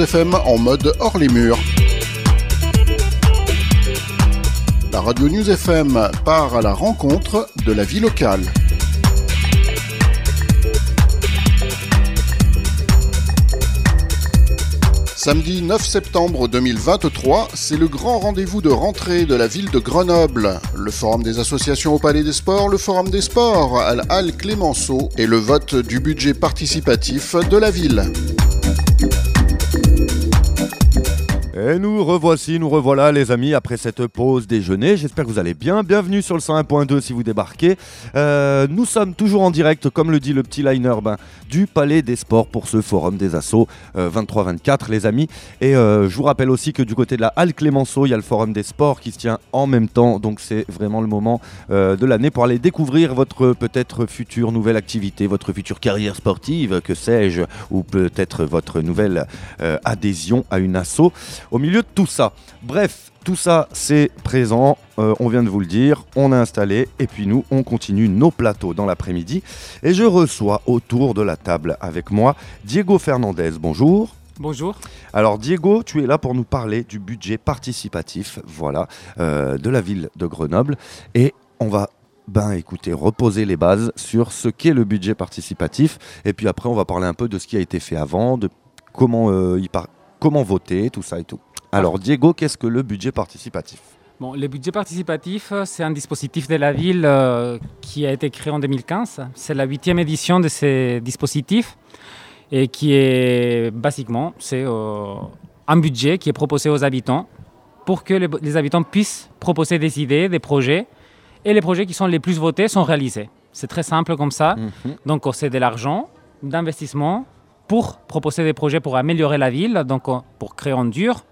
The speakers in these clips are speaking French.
FM en mode hors les murs. La radio News FM part à la rencontre de la vie locale. Samedi 9 septembre 2023, c'est le grand rendez-vous de rentrée de la ville de Grenoble. Le forum des associations au Palais des Sports, le forum des sports à la Halle Clémenceau et le vote du budget participatif de la ville. Et nous revoici, nous revoilà les amis après cette pause déjeuner. J'espère que vous allez bien. Bienvenue sur le 101.2 si vous débarquez. Euh, nous sommes toujours en direct, comme le dit le petit liner, ben, du Palais des Sports pour ce forum des assauts 23-24 euh, les amis. Et euh, je vous rappelle aussi que du côté de la Halle Clémenceau, il y a le forum des sports qui se tient en même temps. Donc c'est vraiment le moment de l'année pour aller découvrir votre peut-être future nouvelle activité, votre future carrière sportive, que sais-je, ou peut-être votre nouvelle adhésion à une asso au milieu de tout ça. Bref, tout ça, c'est présent, euh, on vient de vous le dire, on a installé, et puis nous, on continue nos plateaux dans l'après-midi. Et je reçois autour de la table avec moi Diego Fernandez. Bonjour. Bonjour. Alors Diego, tu es là pour nous parler du budget participatif, voilà, euh, de la ville de Grenoble, et on va ben écoutez, reposer les bases sur ce qu'est le budget participatif. Et puis après, on va parler un peu de ce qui a été fait avant, de comment euh, il, part comment voter, tout ça et tout. Alors Diego, qu'est-ce que le budget participatif? Bon, le budget participatif, c'est un dispositif de la ville euh, qui a été créé en 2015. C'est la huitième édition de ces dispositifs et qui est basiquement c'est euh, un budget qui est proposé aux habitants pour que les, habitants puissent proposer des idées, des projets et les projets qui sont les plus votés sont réalisés. C'est très simple comme ça. Mhm. Donc c'est de l'argent d'investissement pour proposer des projets pour améliorer la ville, donc euh, pour créer en dur,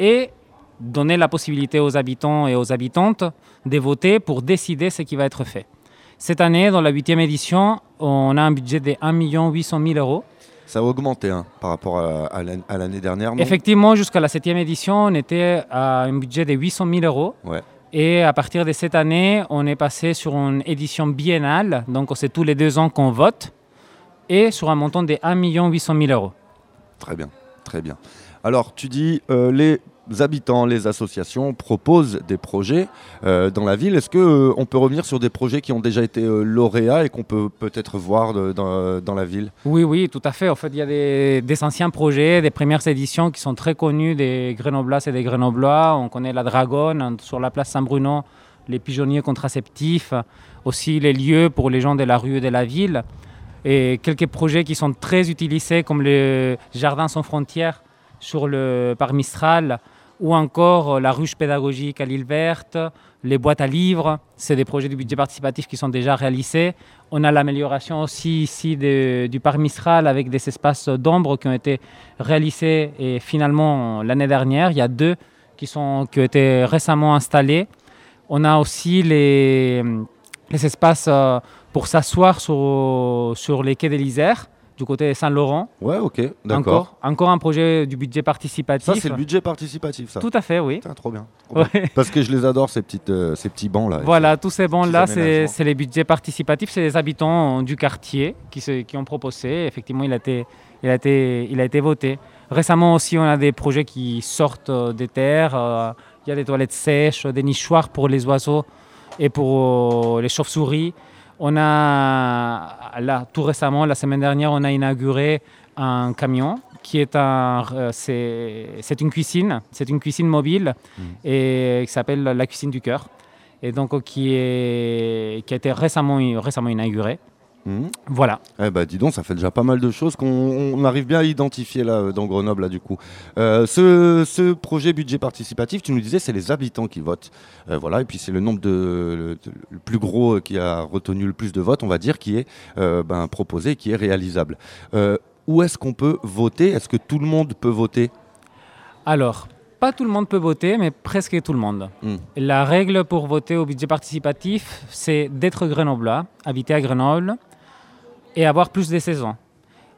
et donner la possibilité aux habitants et aux habitantes de voter pour décider ce qui va être fait. Cette année, dans la huitième édition, on a un budget de 1 800 000 euros. Ça a augmenté hein, par rapport à, l'année dernière. Effectivement, jusqu'à la septième édition, on était à un budget de 800 000 euros. Et à partir de cette année, on est passé sur une édition biennale. Donc, c'est tous les deux ans qu'on vote et sur un montant de 1 800 000 euros. Très bien, très bien. Alors, tu dis, euh, les habitants, les associations proposent des projets euh, dans la ville. Est-ce qu'on euh, on peut revenir sur des projets qui ont déjà été lauréats et qu'on peut peut-être voir dans, la ville? Oui, oui, tout à fait. En fait, il y a des, des, anciens projets, des premières éditions qui sont très connus des Grenoblas et des Grenoblois. On connaît la Dragonne sur la place Saint-Bruno, les pigeonniers contraceptifs, aussi les lieux pour les gens de la rue et de la ville et quelques projets qui sont très utilisés comme le Jardin sans frontières sur le parc Mistral ou encore la ruche pédagogique à l'île verte, les boîtes à livres, c'est des projets du budget participatif qui sont déjà réalisés. On a l'amélioration aussi ici du parc Mistral avec des espaces d'ombre qui ont été réalisés et finalement l'année dernière, il y a deux qui, sont, qui ont été récemment installés. On a aussi les, les espaces euh, pour s'asseoir sur, sur les quais de l'Isère du côté de Saint-Laurent. Ouais, ok, d'accord. Encore, encore un projet du budget participatif. Ça, c'est le budget participatif, ça Tout à fait, oui. trop bien. Parce que je les adore, ces, petites, euh, ces petits bancs-là. Voilà, tous ces bancs-là, c'est les budgets participatifs. C'est les habitants du quartier qui, se, qui ont proposé. Effectivement, il a, été, il, a été, il a été voté. Récemment aussi, on a des projets qui sortent euh, des terres. Euh, il y a des toilettes sèches, des nichoirs pour les oiseaux et pour les chauves-souris. On a, là, tout récemment, la semaine dernière, on a inauguré un camion qui est un, euh, c'est, une cuisine, c'est une cuisine mobile mm. et qui s'appelle la cuisine du cœur et donc qui, est, qui a été récemment, récemment inaugurée. Voilà. Eh ben, dis donc, ça fait déjà pas mal de choses qu'on arrive bien à identifier là dans Grenoble là du coup. Euh, ce, projet budget participatif, tu nous disais, c'est les habitants qui votent, euh, voilà, et puis c'est le nombre de le, plus gros qui a retenu le plus de votes, on va dire, qui est euh, ben, proposé, qui est réalisable. où est-ce qu'on peut voter? Est-ce que tout le monde peut voter? Alors, pas tout le monde peut voter, mais presque tout le monde. Hmm. La règle pour voter au budget participatif, c'est d'être grenoblois, habiter à Grenoble, et avoir plus de saisons.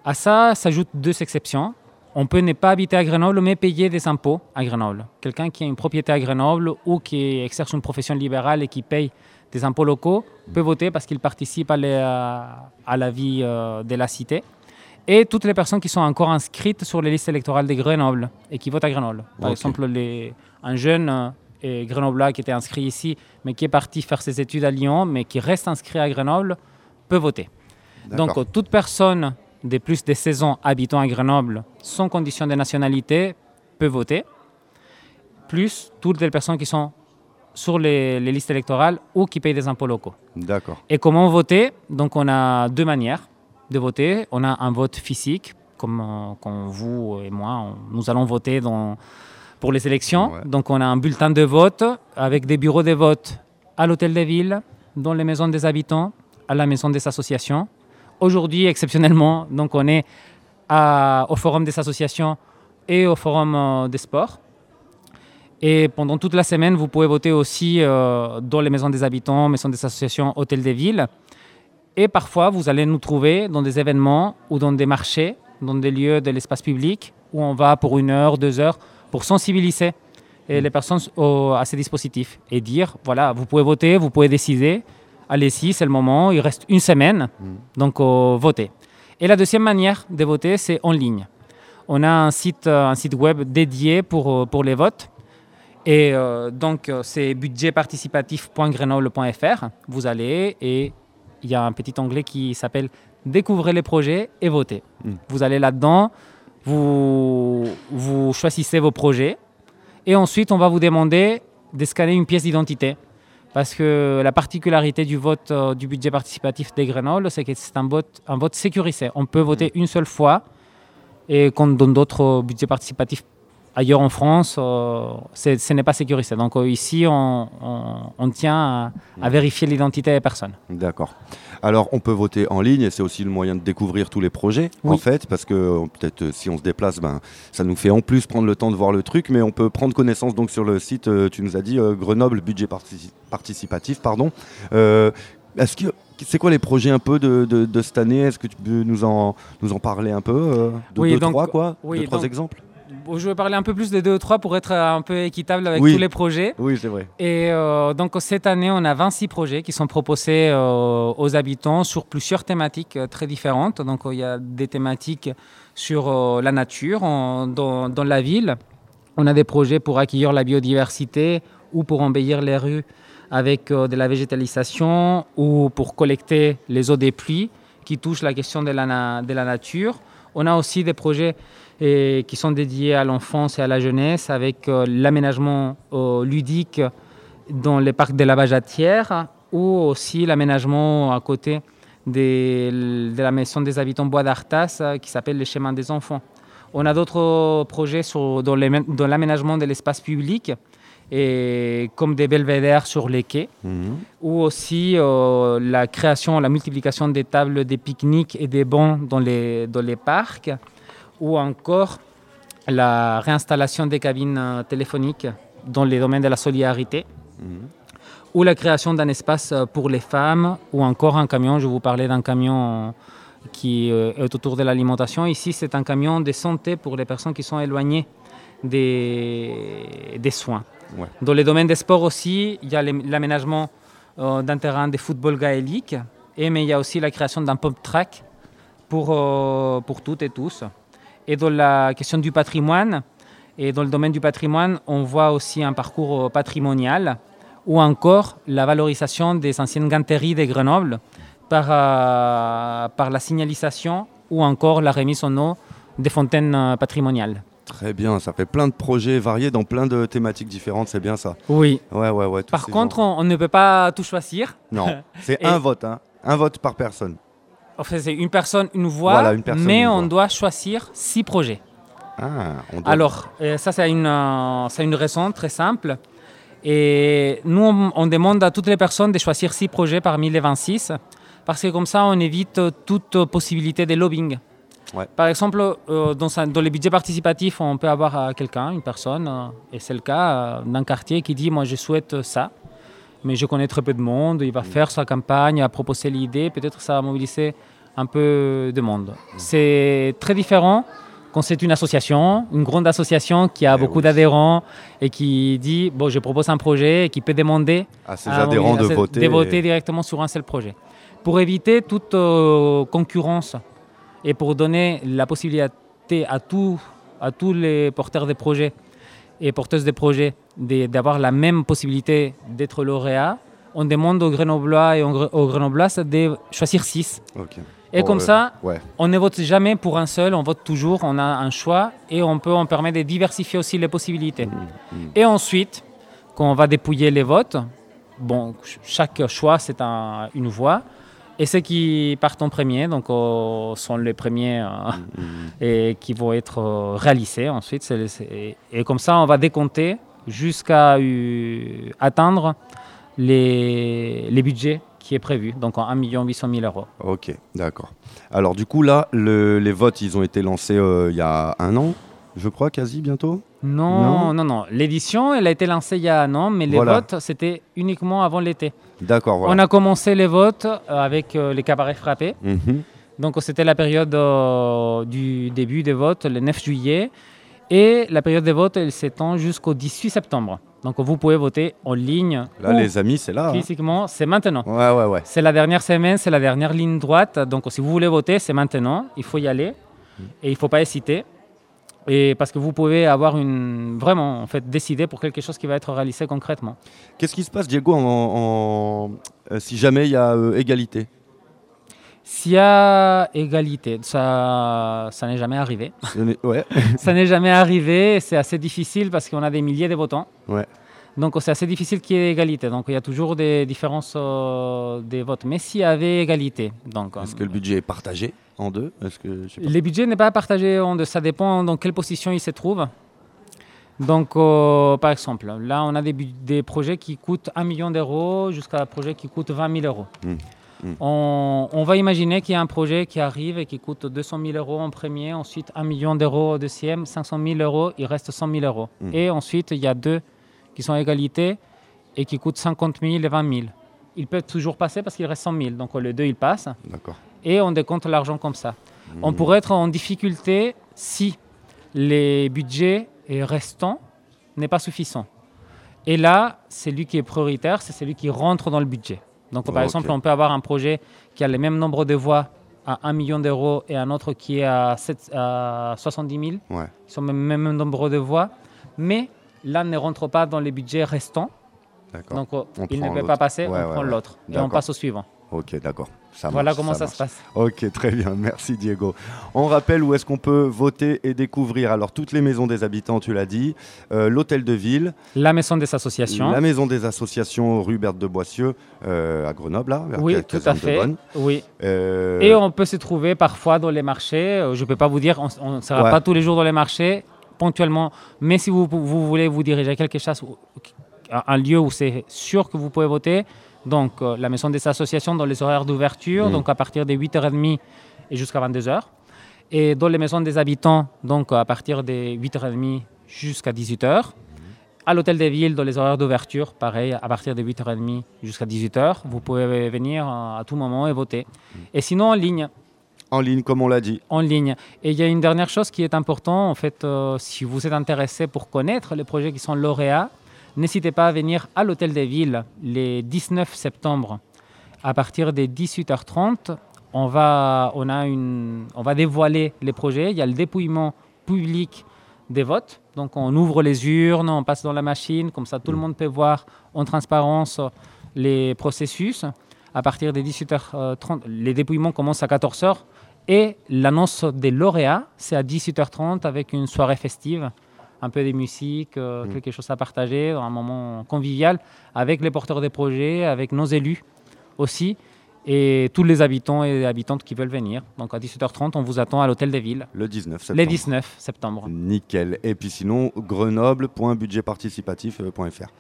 À ça s'ajoutent deux exceptions. On peut ne pas habiter à Grenoble, mais payer des impôts à Grenoble. Quelqu'un qui a une propriété à Grenoble ou qui exerce une profession libérale et qui paye des impôts locaux peut voter parce qu'il participe à la, à la vie euh, de la cité. et toutes les personnes qui sont encore inscrites sur les listes électorales de Grenoble et qui votent à Grenoble. Par exemple, les, un jeune euh, et grenoblois qui était inscrit ici, mais qui est parti faire ses études à Lyon, mais qui reste inscrit à Grenoble, peut voter. Donc, toute personne de plus de 16 ans habitant à Grenoble, sans condition de nationalité, peut voter. Plus toutes les personnes qui sont sur les, les listes électorales ou qui payent des impôts locaux. D'accord. Et comment voter? Donc, on a deux manières de voter. On a un vote physique, comme, euh, comme vous et moi, on- nous allons voter dans, pour les élections. Ouais. Donc, on a un bulletin de vote avec des bureaux de vote à l'hôtel de ville, dans les maisons des habitants, à la maison des associations. Aujourd'hui, exceptionnellement, donc on est à- au forum des associations et au forum euh, des sports. Et pendant toute la semaine, vous pouvez voter aussi euh, dans les maisons des habitants, maisons des associations, hôtels des villes. Et parfois, vous allez nous trouver dans des événements ou dans des marchés, dans des lieux de l'espace public, où on va pour une heure, deux heures, pour sensibiliser et les personnes au- à ces dispositifs et dire, voilà, vous pouvez voter, vous pouvez décider, allez-y, c'est le moment, il reste une semaine, donc euh, votez. Et la deuxième manière de voter, c'est en ligne. On a un site, euh, un site web dédié pour, euh, pour les votes. Et euh, donc, c'est budgetparticipatif.grenoble.fr. Vous allez et il y a un petit onglet qui s'appelle Découvrez les projets et votez. Mm. Vous allez là-dedans, vous, vous choisissez vos projets et ensuite on va vous demander de scanner une pièce d'identité. Parce que la particularité du vote euh, du budget participatif des Grenoble, c'est que c'est un vote, un vote sécurisé. On peut voter une seule fois et quand dans d'autres euh, budgets participatifs ailleurs en France, euh, ce n'est pas sécurisé. Donc euh, ici, on, on- on tient à, à vérifier l'identité des personnes. D'accord. Alors, on peut voter en ligne et c'est aussi le moyen de découvrir tous les projets, Oui. en fait, parce que euh, peut-être si on se déplace, ben, ça nous fait en plus prendre le temps de voir le truc, mais on peut prendre connaissance donc sur le site, euh, tu nous as dit, Grenoble Budget Partici- Participatif, pardon. Est-ce que c'est quoi les projets un peu de, de- de cette année? Est-ce que tu peux nous en, nous en parler un peu euh, de Oui, deux, donc- trois, quoi? oui, Deux, trois donc- exemples? Je vais parler un peu plus des deux ou trois pour être un peu équitable avec Oui. tous les projets. Oui, c'est vrai. Et euh, donc cette année, on a 26 projets qui sont proposés euh, aux habitants sur plusieurs thématiques euh, très différentes. Donc il y a des thématiques sur la nature en- dans, dans la ville. On a des projets pour accueillir la biodiversité ou pour embellir les rues avec de la végétalisation ou pour collecter les eaux des pluies qui touchent la question de la, de la nature. On a aussi des projets eh, qui sont dédiés à l'enfance et à la jeunesse avec euh, l'aménagement euh, ludique dans les parcs de la Bajatière ou aussi l'aménagement à côté de la maison des habitants Bois d'Artas euh, qui s'appelle les chemins des enfants. On a d'autres projets dans l'aménagement de l'espace public, et comme des belvédères sur les quais, Mhm. ou aussi euh, la création, la multiplication des tables des pique-niques et des bancs dans les, dans les parcs, ou encore la réinstallation des cabines euh, téléphoniques dans les domaines de la solidarité, Mhm. ou la création d'un espace euh, pour les femmes, ou encore un camion, je vous parlais d'un camion qui est autour de l'alimentation. Ici, c'est un camion de santé pour les personnes qui sont éloignées des, des soins. Dans les domaines des sports aussi, il y a l'am- l'aménagement euh, d'un terrain de football gaélique, et, mais il y a aussi la création d'un pump track pour, euh, pour toutes et tous. Et dans la question du patrimoine, et dans le domaine du patrimoine, on voit aussi un parcours euh, patrimonial ou encore la valorisation des anciennes ganteries de Grenoble par, par la signalisation ou encore la remise en eau des fontaines patrimoniales. Très bien, ça fait plein de projets variés dans plein de thématiques différentes, c'est bien ça. Oui. Ouais, ouais, ouais. Par contre, on, on ne peut pas tout choisir. Non, c'est un vote, hein. Un vote par personne. En fait, c'est une personne, une voix, Voilà, une personne, mais une on voix. doit choisir six projets. Ah, on doit- Alors, euh, ça, c'est une, euh, c'est une raison très simple. Et nous, on, on demande à toutes les personnes de choisir six projets parmi les 26, parce que comme ça, on évite toute possibilité de lobbying. Ouais. Par exemple, euh, dans, un- dans les budgets participatifs, on peut avoir euh, quelqu'un, une personne, euh, et c'est le cas d'un quartier qui dit Moi, je souhaite ça, mais je connais très peu de monde. Il va faire sa campagne, il va proposer l'idée, peut-être ça va mobiliser un peu de monde. C'est très différent quand c'est une association, une grande association qui a Eh beaucoup oui. d'adhérents et qui dit Bon, je propose un projet et qui peut demander à ses à adhérents de voter. de voter et- directement sur un seul projet. Pour éviter toute euh, concurrence et pour donner la possibilité à, tout, à tous les porteurs de projets et porteuses de projets d'avoir la même possibilité d'être lauréat, on demande aux Grenoblois et aux Grenobloises de choisir six. Et comme ça, on ne vote jamais pour un seul, on vote toujours, on a un choix et on peut, on permet de diversifier aussi les possibilités. Mmh, mmh. Et ensuite, quand on va dépouiller les votes, bon, chaque choix c'est une voix. Et ceux qui partent en premier, donc euh, sont les premiers euh, mmh, et qui vont être euh, réalisés ensuite. et comme ça, on va décompter jusqu'à atteindre les, les budgets qui est prévu, donc en 1 800 000 euros. Ok, d'accord. Alors du coup là, les votes, ils ont été lancés il y a un an, je crois, quasi bientôt? Non, non, non. L'édition, elle a été lancée il y a un an, mais les votes, c'était uniquement avant l'été. D'accord. Voilà. On a commencé les votes euh, avec euh, les cabarets frappés. Mhm. Donc c'était la période du début des votes, le 9 juillet. Et la période des votes, elle s'étend jusqu'au 18 septembre. Donc vous pouvez voter en ligne. Là, les amis, c'est là. Hein. Physiquement, c'est maintenant. Ouais, ouais, ouais. C'est la dernière semaine, c'est la dernière ligne droite. Donc si vous voulez voter, c'est maintenant. Il faut y aller mm. et il ne faut pas hésiter. Et parce que vous pouvez avoir une vraiment en fait décider pour quelque chose qui va être réalisé concrètement. Qu'est-ce qui se passe, Diego, en, euh, si jamais il y a euh, égalité? S'il y a égalité, ça, ça n'est jamais arrivé. Ouais. ça n'est jamais arrivé. C'est assez difficile parce qu'on a des milliers de votants. Ouais. Donc c'est assez difficile qu'il y ait égalité. Donc il y a toujours des différences euh, des votes. Mais s'il y avait égalité, donc. Est-ce que le budget est partagé en deux? Est-ce que le budget n'est pas partagé en deux. Ça dépend dans quelle position il se trouve. Donc, euh, par exemple, là, on a des, des, projets qui coûtent 1 million d'euros jusqu'à un projet qui coûte 20 000 euros. Hmm. Mm. On, va imaginer qu'il y a un projet qui arrive et qui coûte 200 000 euros en premier, ensuite 1 million d'euros au deuxième, 500 000 euros, il reste 100 000 euros. Mm. Et ensuite, il y a deux qui sont à égalité et qui coûtent 50 000 et 20 000. Ils peuvent toujours passer parce qu'il reste 100 000. Donc les deux, ils passent. Et on décompte l'argent comme ça. Mm. On pourrait être en difficulté si les budgets restants n'est pas suffisant. Et là, celui qui est prioritaire, c'est celui qui rentre dans le budget. Donc, par exemple, on peut avoir un projet qui a le même nombre de voix à 1 million d'euros et un autre qui est à, 70 000. Ouais. Ils sont le même nombre de voix, mais l'un ne rentre pas dans les budgets restants. Donc, il ne peut pas passer, on prend l'autre et on passe au suivant. Ok, d'accord voilà comment ça, se passe. Ok, très bien. Merci Diego. On rappelle où est-ce qu'on peut voter et découvrir. Alors, toutes les maisons des habitants, tu l'as dit. Euh, l'hôtel de ville. La maison des associations. La maison des associations, rue Berthe de Boissieu, euh, à Grenoble, là. oui, tout à fait. Oui. Euh, et on peut se trouver parfois dans les marchés. Je ne peux pas vous dire, on ne sera pas tous les jours dans les marchés, ponctuellement. Mais si vous, vous voulez vous diriger à quelque chose, un lieu où c'est sûr que vous pouvez voter, donc, euh, la maison des associations dans les horaires d'ouverture, mm. donc à partir de 8h30 et jusqu'à 22h. Et dans les maisons des habitants, donc à partir de 8h30 jusqu'à 18h. À l'hôtel des villes, dans les horaires d'ouverture, pareil, à partir de 8h30 jusqu'à 18h. Vous pouvez venir à tout moment et voter. Mm. Et sinon, en ligne. En ligne, comme on l'a dit. En ligne. Et il y a une dernière chose qui est importante, en fait, euh, si vous êtes intéressé pour connaître les projets qui sont lauréats, N'hésitez pas à venir à l'Hôtel des Villes les 19 septembre à partir des 18h30. On va, on, a une, on va dévoiler les projets. Il y a le dépouillement public des votes. Donc on ouvre les urnes, on passe dans la machine, comme ça tout le mm. monde peut voir en transparence les processus. À partir des 18h30, les dépouillements commencent à 14h et l'annonce des lauréats, c'est à 18h30 avec une soirée festive un peu de musique, euh, mm. quelque chose à partager, un moment convivial avec les porteurs des projets, avec nos élus aussi et tous les habitants et habitantes qui veulent venir. Donc à 17h30, on vous attend à l'hôtel des villes. Le 19 septembre. Le 19 septembre. Nickel. Et puis sinon, grenoble.budgetparticipatif.fr.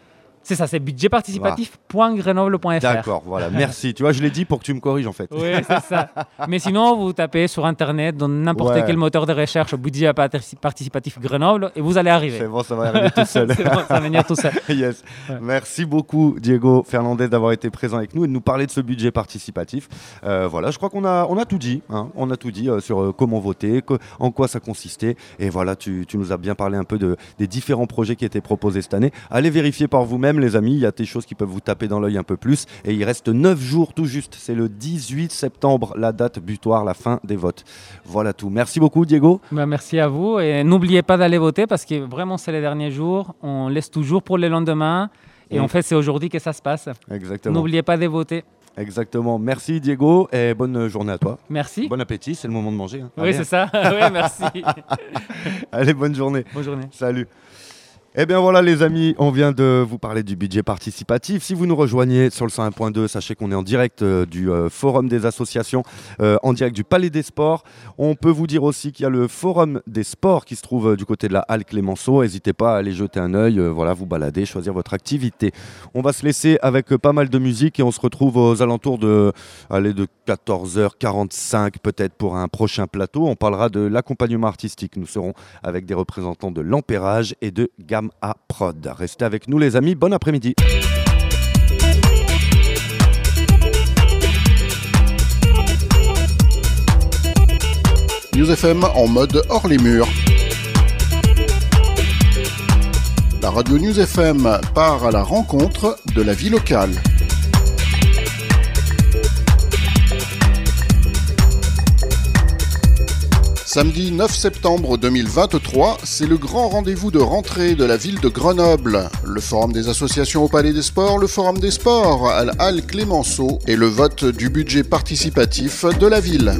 C'est ça, c'est budgetparticipatif.grenoble.fr. D'accord, voilà, merci. tu vois, je l'ai dit pour que tu me corriges en fait. Oui, c'est ça. Mais sinon, vous tapez sur Internet, dans n'importe quel moteur de recherche, budget participatif Grenoble, et vous allez arriver. C'est bon, ça va arriver tout seul. c'est bon, ça va venir tout seul. yes. Merci beaucoup, Diego Fernandez, d'avoir été présent avec nous et de nous parler de ce budget participatif. Euh, voilà, je crois qu'on a, on a tout dit. Hein. On a tout dit euh, sur euh, comment voter, en quoi ça consistait. Et voilà, tu, tu, nous as bien parlé un peu de, des différents projets qui étaient proposés cette année. Allez vérifier par vous-même même, les amis, il y a des choses qui peuvent vous taper dans l'œil un peu plus. Et il reste 9 jours tout juste. C'est le 18 septembre, la date butoir, la fin des votes. Voilà tout. Merci beaucoup, Diego. Bah, merci à vous. Et n'oubliez pas d'aller voter parce que vraiment, c'est les derniers jours. On laisse toujours pour le lendemain. Et Mm. en fait, c'est aujourd'hui que ça se passe. Exactement. N'oubliez pas de voter. Exactement. Merci, Diego. Et bonne journée à toi. Merci. Bon appétit, c'est le moment de manger. hein. Oui, c'est ça. oui, merci. Allez, bonne journée. Bonne journée. Salut. Eh bien voilà les amis, on vient de vous parler du budget participatif. Si vous nous rejoignez sur le 101.2, sachez qu'on est en direct euh, du euh, Forum des associations, euh, en direct du Palais des Sports. On peut vous dire aussi qu'il y a le Forum des Sports qui se trouve du côté de la Halle Clémenceau. N'hésitez pas à aller jeter un œil, voilà, vous balader, choisir votre activité. On va se laisser avec pas mal de musique et on se retrouve aux alentours de, allez, de 14h45 peut-être pour un prochain plateau. On parlera de l'accompagnement artistique. Nous serons avec des représentants de l'Empérage et de Gamme A Prod. Restez avec nous les amis, bon après-midi. News FM en mode hors les murs. La radio News FM part à la rencontre de la vie locale. Samedi 9 septembre 2023, c'est le grand rendez-vous de rentrée de la ville de Grenoble. Le forum des associations au Palais des Sports, le forum des sports à la Halle Clémenceau et le vote du budget participatif de la ville.